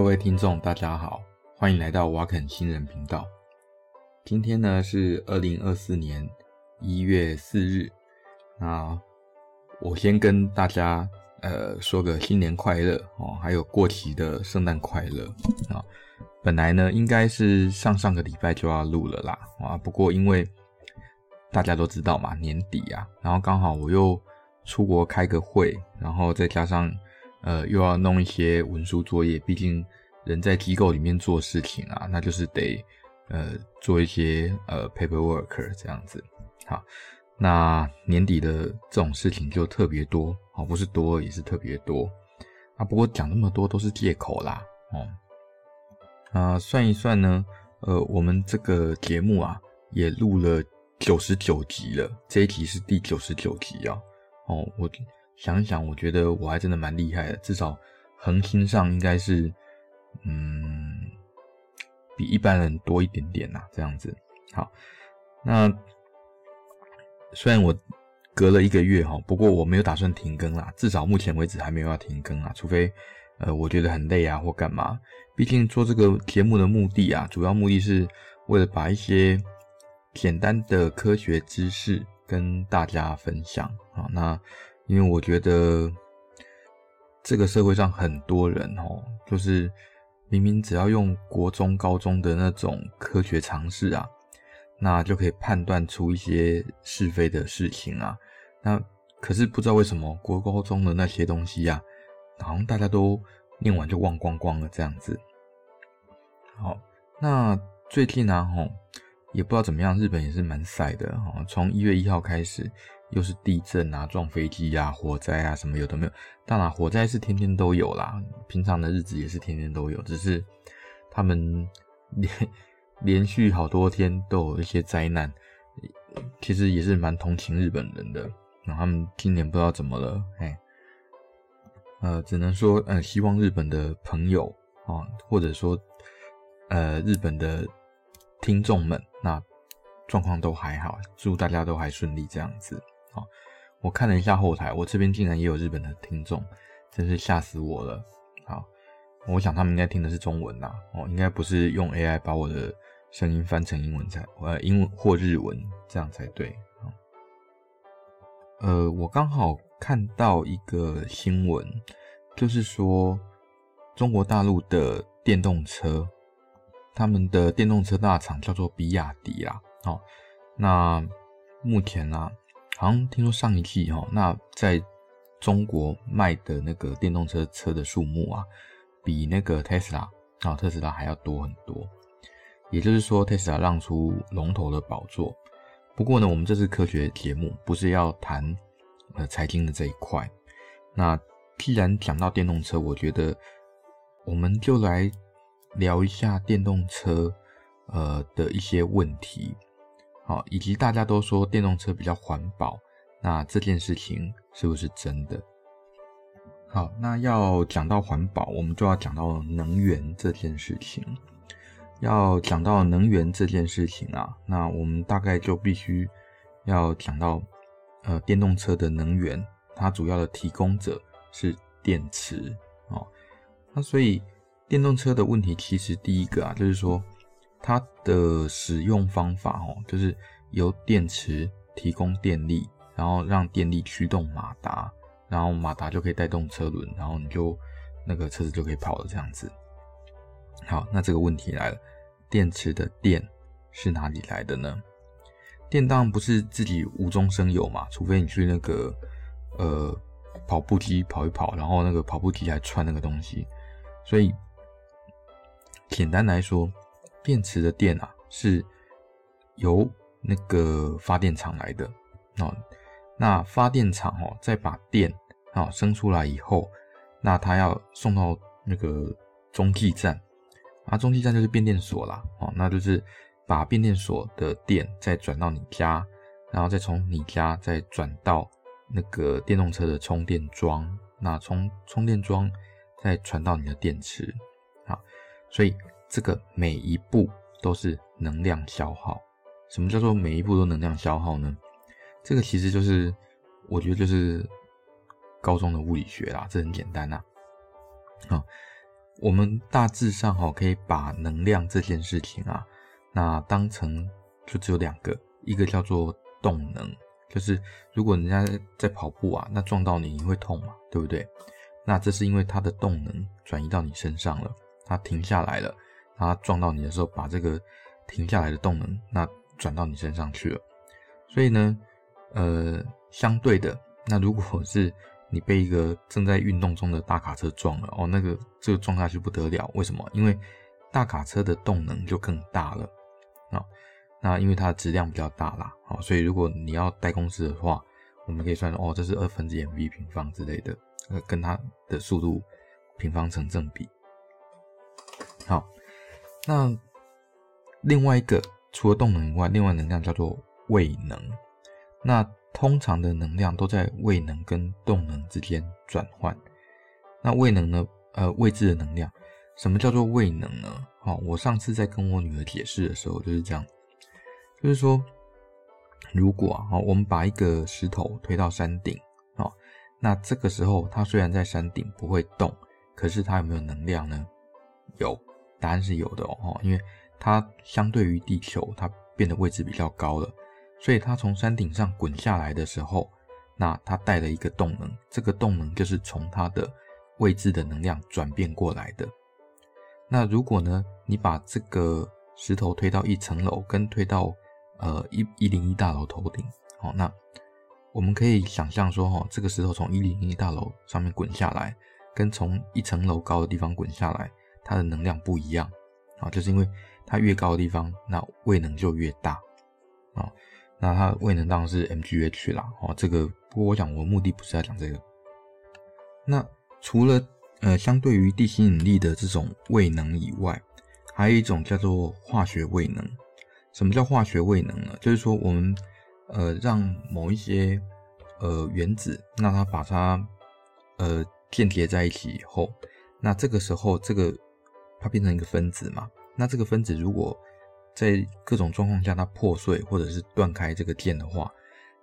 各位听众，大家好，欢迎来到瓦肯新人频道。今天呢是二零二四年一月四日，那我先跟大家呃说个新年快乐哦，还有过期的圣诞快乐啊。本来呢应该是上上个礼拜就要录了啦啊，不过因为大家都知道嘛，年底啊，然后刚好我又出国开个会，然后再加上。呃，又要弄一些文书作业，毕竟人在机构里面做事情啊，那就是得呃做一些呃 paperwork 这样子。好，那年底的这种事情就特别多，哦，不是多，也是特别多。啊，不过讲那么多都是借口啦，哦。啊，算一算呢，呃，我们这个节目啊，也录了九十九集了，这一集是第九十九集啊。哦，我。想一想，我觉得我还真的蛮厉害的，至少恒星上应该是，嗯，比一般人多一点点呐，这样子。好，那虽然我隔了一个月哈，不过我没有打算停更啦，至少目前为止还没有要停更啊，除非呃我觉得很累啊或干嘛。毕竟做这个节目的目的啊，主要目的是为了把一些简单的科学知识跟大家分享啊，那。因为我觉得这个社会上很多人哦，就是明明只要用国中、高中的那种科学常识啊，那就可以判断出一些是非的事情啊。那可是不知道为什么国高中的那些东西啊，好像大家都念完就忘光光了这样子。好，那最近呢，吼也不知道怎么样，日本也是蛮晒的哈，从一月一号开始。又是地震啊，撞飞机啊，火灾啊，什么有的没有。当然，火灾是天天都有啦，平常的日子也是天天都有，只是他们连连续好多天都有一些灾难，其实也是蛮同情日本人的。然后他们今年不知道怎么了，哎，呃，只能说，呃，希望日本的朋友啊，或者说，呃，日本的听众们，那状况都还好，祝大家都还顺利这样子。好，我看了一下后台，我这边竟然也有日本的听众，真是吓死我了。好，我想他们应该听的是中文呐，哦，应该不是用 AI 把我的声音翻成英文才，呃，英文或日文这样才对。呃，我刚好看到一个新闻，就是说中国大陆的电动车，他们的电动车大厂叫做比亚迪啦。好，那目前呢、好像听说上一季哈，那在中国卖的那个电动车车的数目啊，比那个特斯拉啊，特斯拉还要多很多。也就是说，特斯拉让出龙头的宝座。不过呢，我们这是科学节目，不是要谈呃财经的这一块。那既然讲到电动车，我觉得我们就来聊一下电动车呃的一些问题。好，以及大家都说电动车比较环保，那这件事情是不是真的？好，那要讲到环保，我们就要讲到能源这件事情。要讲到能源这件事情啊，那我们大概就必须要讲到，呃，电动车的能源，它主要的提供者是电池哦。那所以电动车的问题，其实第一个啊，就是说。它的使用方法哦，就是由电池提供电力，然后让电力驱动马达，然后马达就可以带动车轮，然后你就那个车子就可以跑了这样子。好，那这个问题来了，电池的电是哪里来的呢？电当然不是自己无中生有嘛，除非你去那个呃跑步机跑一跑，然后那个跑步机还串那个东西，所以简单来说。电池的电啊，是由那个发电厂来的哦。那发电厂哦，再把电啊生出来以后，那它要送到那个中继站啊，中继站就是变电所啦哦。那就是把变电所的电再转到你家，然后再从你家再转到那个电动车的充电桩，那从充电桩再传到你的电池啊，所以。这个每一步都是能量消耗。什么叫做每一步都能量消耗呢？这个其实就是，我觉得就是高中的物理学啦，这很简单呐。啊，我们大致上哈可以把能量这件事情啊，那当成就只有两个，一个叫做动能，就是如果人家在跑步啊，那撞到你你会痛嘛，对不对？那这是因为它的动能转移到你身上了，它停下来了，它撞到你的时候，把这个停下来的动能那转到你身上去了。所以呢，呃，相对的，那如果是你被一个正在运动中的大卡车撞了，哦，那个这个撞下去不得了，为什么？因为大卡车的动能就更大了啊。那因为它的质量比较大啦，好，所以如果你要带公式的话，我们可以算哦，这是二分之 mv 平方之类的，呃，跟它的速度平方成正比。好，那另外一个除了动能以外，另外能量叫做位能。那通常的能量都在位能跟动能之间转换。那位能呢？呃，位置的能量。什么叫做位能呢？好，我上次在跟我女儿解释的时候就是这样，就是说，如果啊，我们把一个石头推到山顶，啊，那这个时候它虽然在山顶不会动，可是它有没有能量呢？有，答案是有的哦，因为它相对于地球，它变得位置比较高了。所以它从山顶上滚下来的时候，那它带了一个动能，这个动能就是从它的位置的能量转变过来的。那如果呢，你把这个石头推到一层楼，跟推到呃一一零一大楼头顶，好，那我们可以想象说，哈，这个石头从一零一大楼上面滚下来，跟从一层楼高的地方滚下来，它的能量不一样啊，就是因为它越高的地方，那位能就越大啊。那它的位能当然是 mgh 啦，哦，这个不过我讲我目的不是要讲这个。那除了呃相对于地心引力的这种位能以外，还有一种叫做化学位能。什么叫化学位能呢？就是说我们呃让某一些呃原子，那它把它呃间接在一起以后，那这个时候这个它变成一个分子嘛，那这个分子如果在各种状况下，它破碎或者是断开这个键的话，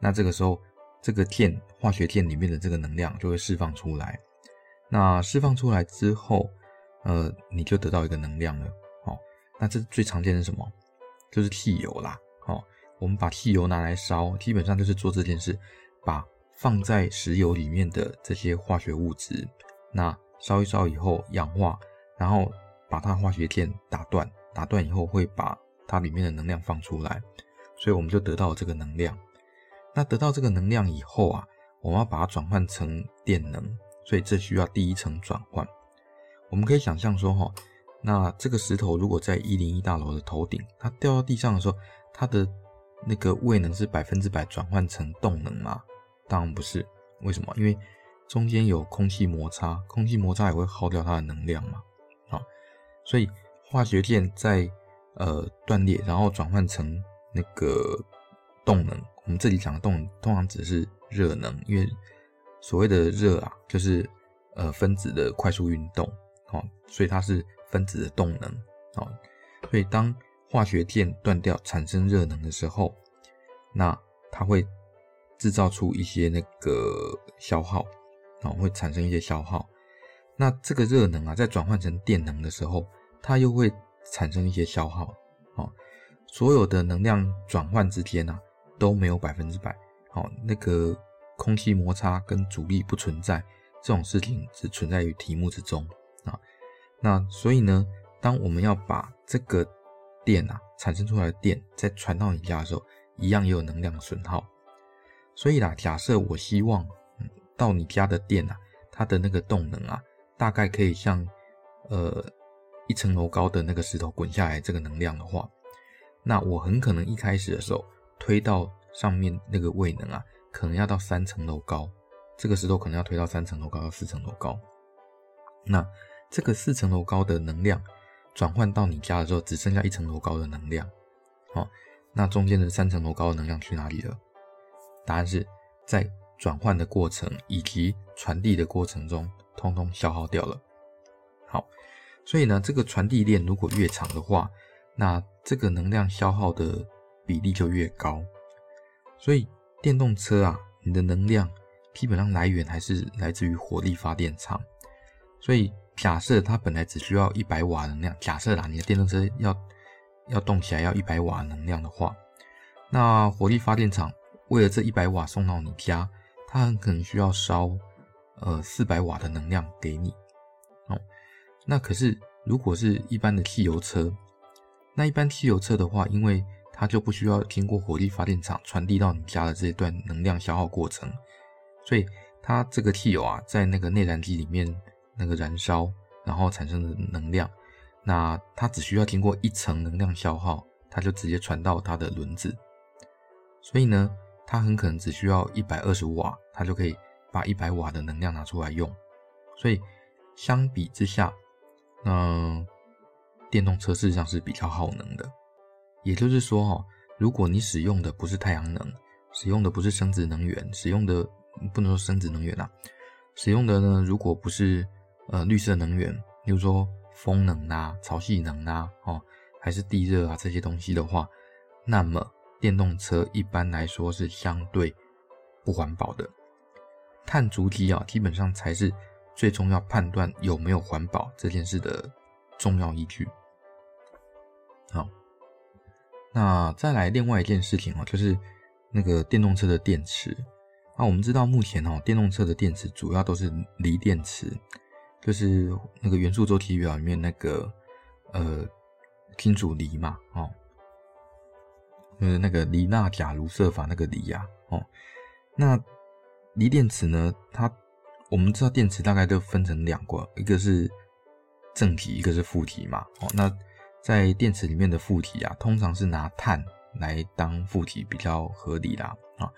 那这个时候这个键化学键里面的这个能量就会释放出来。那释放出来之后，呃，你就得到一个能量了。好，那这最常见的是什么？就是汽油啦。好，我们把汽油拿来烧，基本上就是做这件事，把放在石油里面的这些化学物质，那烧一烧以后氧化，然后把它化学键打断，打断以后会把它里面的能量放出来，所以我们就得到这个能量。那得到这个能量以后啊，我们要把它转换成电能，所以这需要第一层转换。我们可以想象说，哈，那这个石头如果在一零一大楼的头顶，它掉到地上的时候，它的那个位能是百分之百转换成动能吗？当然不是。为什么？因为中间有空气摩擦，空气摩擦也会耗掉它的能量嘛。所以化学键在呃，断裂，然后转换成那个动能。我们这里讲的动能，通常指的是热能，因为所谓的热啊，就是呃分子的快速运动，哦，所以它是分子的动能，哦，所以当化学键断掉产生热能的时候，那它会制造出一些那个消耗，哦，会产生一些消耗。那这个热能啊，在转换成电能的时候，它又会。产生一些消耗，哦，所有的能量转换之间啊都没有百分之百，哦，那个空气摩擦跟阻力不存在，这种事情只存在于题目之中啊。那所以呢，当我们要把这个电啊产生出来的电再传到你家的时候，一样也有能量损耗。所以啦，假设我希望，到你家的电啊，它的那个动能啊，大概可以像，呃。一层楼高的那个石头滚下来，这个能量的话，那我很可能一开始的时候推到上面那个位能啊，可能要到三层楼高，这个石头可能要推到三层楼高到四层楼高。那这个四层楼高的能量转换到你家的时候，只剩下一层楼高的能量。好，那中间的三层楼高的能量去哪里了？答案是在转换的过程以及传递的过程中，通通消耗掉了。好。所以呢，这个传递链如果越长的话，那这个能量消耗的比例就越高。所以电动车啊，你的能量基本上来源还是来自于火力发电厂。所以假设它本来只需要一百瓦能量，假设啦，你的电动车要要动起来要一百瓦能量的话，那火力发电厂为了这一百瓦送到你家，它很可能需要烧呃四百瓦的能量给你。那可是如果是一般的汽油车，那一般汽油车的话，因为它就不需要经过火力发电厂传递到你家的这一段能量消耗过程，所以它这个汽油啊，在那个内燃机里面。那个燃烧，然后产生的能量，那它只需要经过一层能量消耗，它就直接传到它的轮子。所以呢，它很可能只需要一百二十瓦，它就可以把一百瓦的能量拿出来用。所以相比之下，嗯、电动车事实上是比较耗能的。也就是说，哈，如果你使用的不是太阳能，使用的不是生质能源，使用的不能说生质能源啊，使用的呢，如果不是呃，绿色能源，比如说风能啊、潮汐能啊，哦，还是地热啊这些东西的话，那么电动车一般来说是相对不环保的。碳足迹啊，基本上才是最终要判断有没有环保这件事的重要依据。好，那再来另外一件事情哦，就是那个电动车的电池。那我们知道目前哦，电动车的电池主要都是锂电池。就是那个元素周期表里面那个呃金属锂嘛，哦，就是那个锂钠钾卢瑟法那个锂呀，哦，那锂电池呢，它我们知道电池大概都分成两个，一个是正极，一个是负极嘛，哦，那在电池里面的负极啊，通常是拿碳来当负极比较合理啦，啊，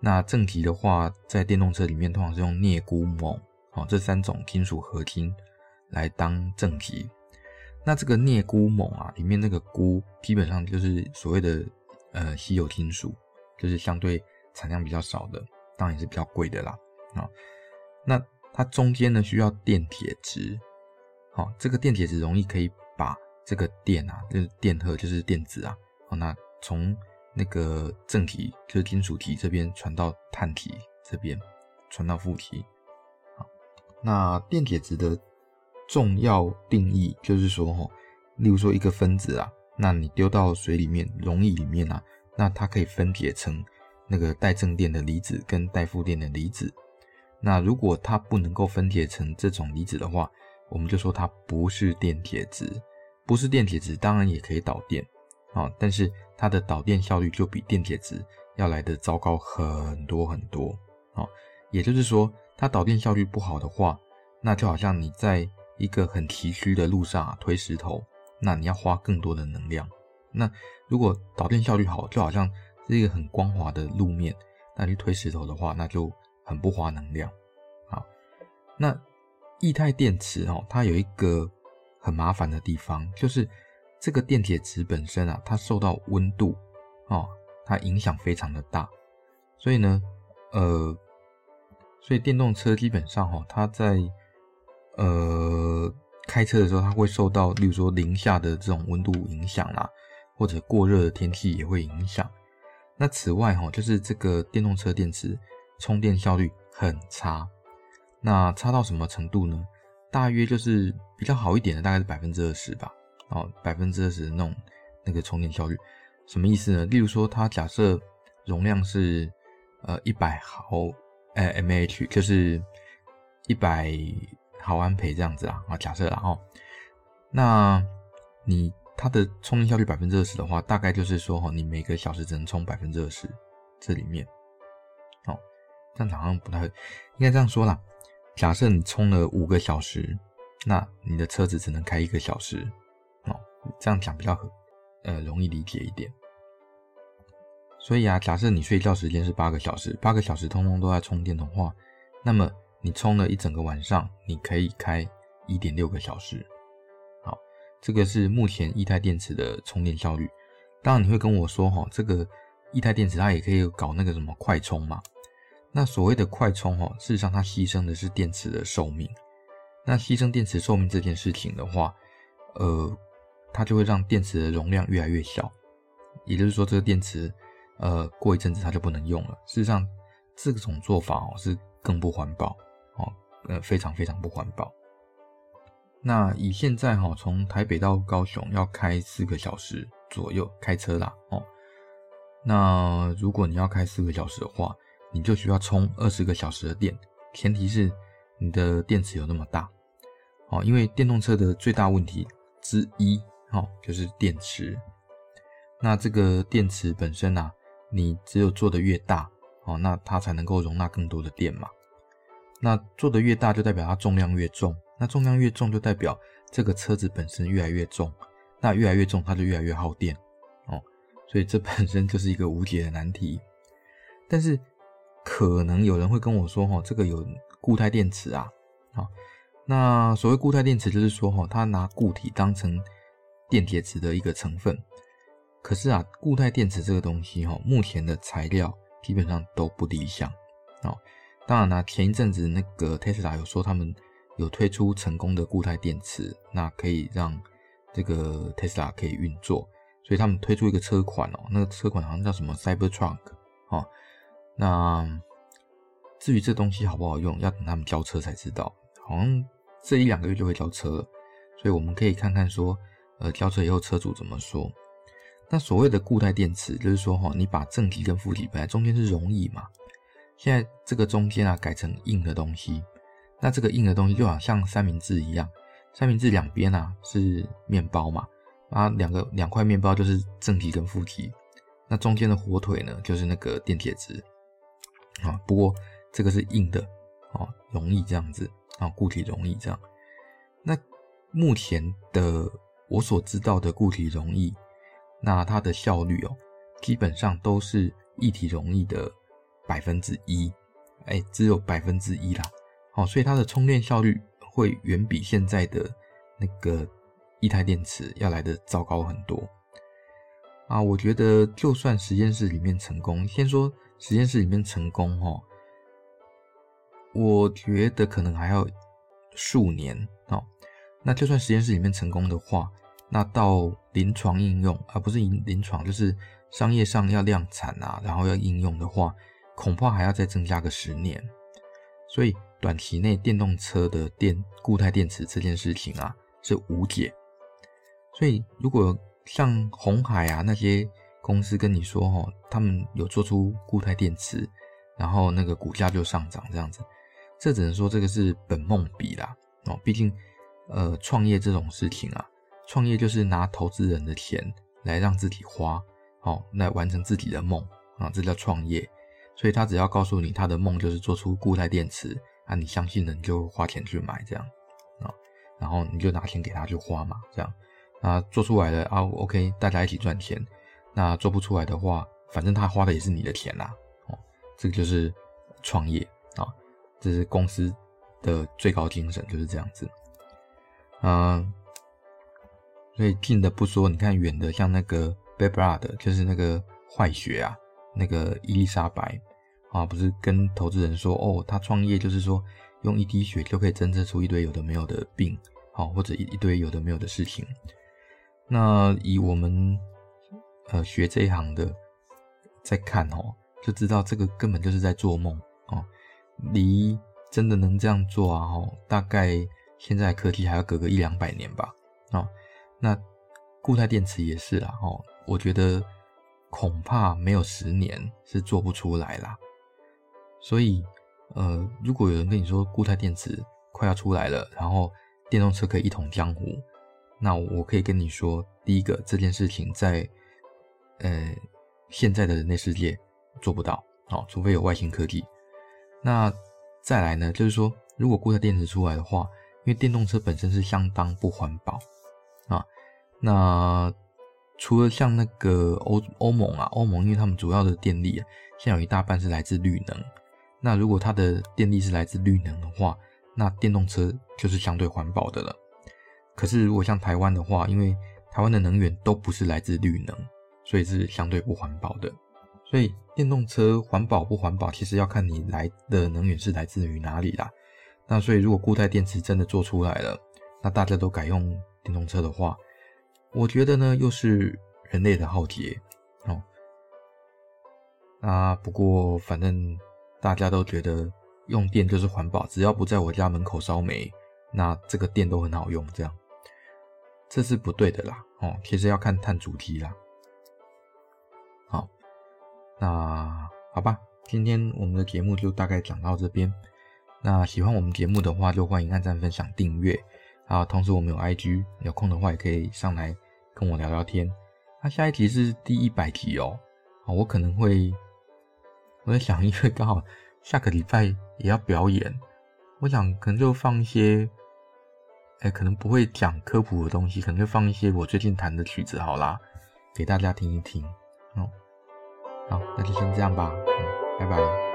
那正极的话，在电动车里面通常是用镍钴锰。哦，这三种金属合金来当正极。那这个镍钴锰啊，里面那个钴基本上就是所谓的呃稀有金属，就是相对产量比较少的，当然也是比较贵的啦。啊，那它中间呢需要电铁质，好，这个电铁质容易可以把这个电啊，就是电荷，就是电子啊，好，那从那个正极就是金属体这边传到碳体这边，传到负极。那电铁质的重要定义就是说，哈，例如说一个分子啊，那你丢到水里面、溶液里面啊，那它可以分解成那个带正电的离子跟带负电的离子。那如果它不能够分解成这种离子的话，我们就说它不是电铁质。不是电铁质，当然也可以导电啊，但是它的导电效率就比电铁质要来得糟糕很多很多啊。也就是说。它导电效率不好的话，那就好像你在一个很崎岖的路上啊推石头，那你要花更多的能量。那如果导电效率好，就好像是一个很光滑的路面，那你推石头的话，那就很不花能量。好，那液态电池哦，它有一个很麻烦的地方，就是这个电铁质本身啊，它受到温度哦，它影响非常的大，所以呢，呃。所以电动车基本上哈，它在呃开车的时候，它会受到，例如说零下的这种温度影响啦，或者过热的天气也会影响。那此外哈，就是这个电动车电池充电效率很差。那差到什么程度呢？大约就是比较好一点的，大概是百分之二十吧。哦，百分之二十那种那个充电效率，什么意思呢？例如说，它假设容量是呃一百毫。呃，mAh 就是一百毫安培这样子啦，啊，假设然后，那你它的充电效率百分之二十的话，大概就是说哈，你每个小时只能充百分之二十，这里面，这样好像不太，应该这样说啦，假设你充了五个小时，那你的车子只能开一个小时，哦，这样讲比较呃容易理解一点。所以啊，假设你睡觉时间是八个小时，八个小时通通都在充电的话，那么你充了一整个晚上，你可以开一点六个小时。好，这个是目前液态电池的充电效率。当然你会跟我说，哈，这个液态电池它也可以搞那个什么快充嘛？那所谓的快充，哈，事实上它牺牲的是电池的寿命。那牺牲电池寿命这件事情的话，呃，它就会让电池的容量越来越小。也就是说，这个电池。呃，过一阵子它就不能用了。事实上，这种做法哦是更不环保哦，呃，非常非常不环保。那以现在哈，从台北到高雄要开四个小时左右开车啦哦。那如果你要开四个小时的话，你就需要充二十个小时的电，前提是你的电池有那么大哦。因为电动车的最大问题之一哦，就是电池。那这个电池本身啊，你只有做得越大哦，那它才能够容纳更多的电嘛。那做得越大，就代表它重量越重。那重量越重，就代表这个车子本身越来越重。那越来越重，它就越来越耗电哦。所以这本身就是一个无解的难题。但是可能有人会跟我说，哈，这个有固态电池啊。好，那所谓固态电池，就是说，哈，它拿固体当成电解质的一个成分。可是啊，固态电池这个东西，哈，目前的材料基本上都不理想。哦，当然啦，前一阵子那个 Tesla 有说他们。有推出成功的固态电池，那可以让这个 Tesla 可以运作，所以他们推出一个车款哦，那个车款好像叫什么 Cybertruck 哦。那至于这东西好不好用，要等他们交车才知道，好像这一两个月就会交车了，所以我们可以看看说，呃，交车以后车主怎么说。那所谓的固态电池，就是说哈，你把正极跟负极本来中间是溶液嘛，现在这个中间啊改成硬的东西。那这个硬的东西就好像三明治一样，三明治两边啊是面包嘛，啊两个两块面包就是正极跟负极，那中间的火腿呢就是那个电解质啊。不过这个是硬的啊，溶液这样子啊，固体溶液这样。那目前的我所知道的固体溶液，那它的效率哦，基本上都是一体溶液的百分之一，哎，只有百分之一啦。好，所以它的充电效率会远比现在的那个液态电池要来的糟糕很多啊！我觉得就算实验室里面成功，先说实验室里面成功哦，我觉得可能还要数年哦。那就算实验室里面成功的话，那到临床应用而不是临临床，就是商业上要量产啊，然后要应用的话，恐怕还要再增加个十年。所以。短期内电动车的电固态电池这件事情啊是无解，所以如果像红海啊那些公司跟你说哦，他们有做出固态电池，然后那个股价就上涨这样子，这只能说这个是本梦比啦哦，毕竟呃创业这种事情啊，创业就是拿投资人的钱来让自己花哦，来完成自己的梦啊，这叫创业，所以他只要告诉你他的梦就是做出固态电池。啊，你相信了，你就花钱去买这样啊，然后你就拿钱给他去花嘛，这样啊，做出来了啊，OK，大家一起赚钱。那做不出来的话，反正他花的也是你的钱啦，哦，这个就是创业啊，这是公司的最高精神就是这样子。嗯，所以近的不说，你看远的，像那个 Bad Blood，就是那个坏血啊，那个伊丽莎白。啊，不是跟投资人说哦，他创业就是说用一滴血就可以侦测出一堆有的没有的病，好，或者一一堆有的没有的事情。那以我们呃学这一行的在看哦，就知道这个根本就是在做梦哦，离真的能这样做啊，哦，大概现在科技还要隔个一两百年吧。啊，那固态电池也是啦，哦，我觉得恐怕没有十年是做不出来啦。所以，呃，如果有人跟你说固态电池快要出来了，然后电动车可以一统江湖，那我可以跟你说，第一个这件事情在，呃，现在的人类世界做不到，哦，除非有外星科技。那再来呢，就是说，如果固态电池出来的话，因为电动车本身是相当不环保啊，那除了像那个欧欧盟啊，欧盟因为他们主要的电力啊，现在有一大半是来自绿能。那如果它的电力是来自绿能的话，那电动车就是相对环保的了。可是如果像台湾的话，因为台湾的能源都不是来自绿能，所以是相对不环保的。所以电动车环保不环保，其实要看你来的能源是来自于哪里啦。那所以如果固态电池真的做出来了，那大家都改用电动车的话，我觉得呢又是人类的浩劫哦。啊，不过反正。大家都觉得用电就是环保，只要不在我家门口烧煤，那这个电都很好用，这样这是不对的啦。哦，其实要看看主题啦。那好吧，今天我们的节目就大概讲到这边。那喜欢我们节目的话，就欢迎按赞、分享、订阅啊。同时，我们有 IG，有空的话也可以上来跟我聊聊天。那下一集是第一百集哦，啊，我可能会我在想，因为刚好下个礼拜也要表演，我想可能就放一些，哎，可能不会讲科普的东西，可能就放一些我最近弹的曲子，好啦，给大家听一听。好，那就先这样吧，嗯，拜拜。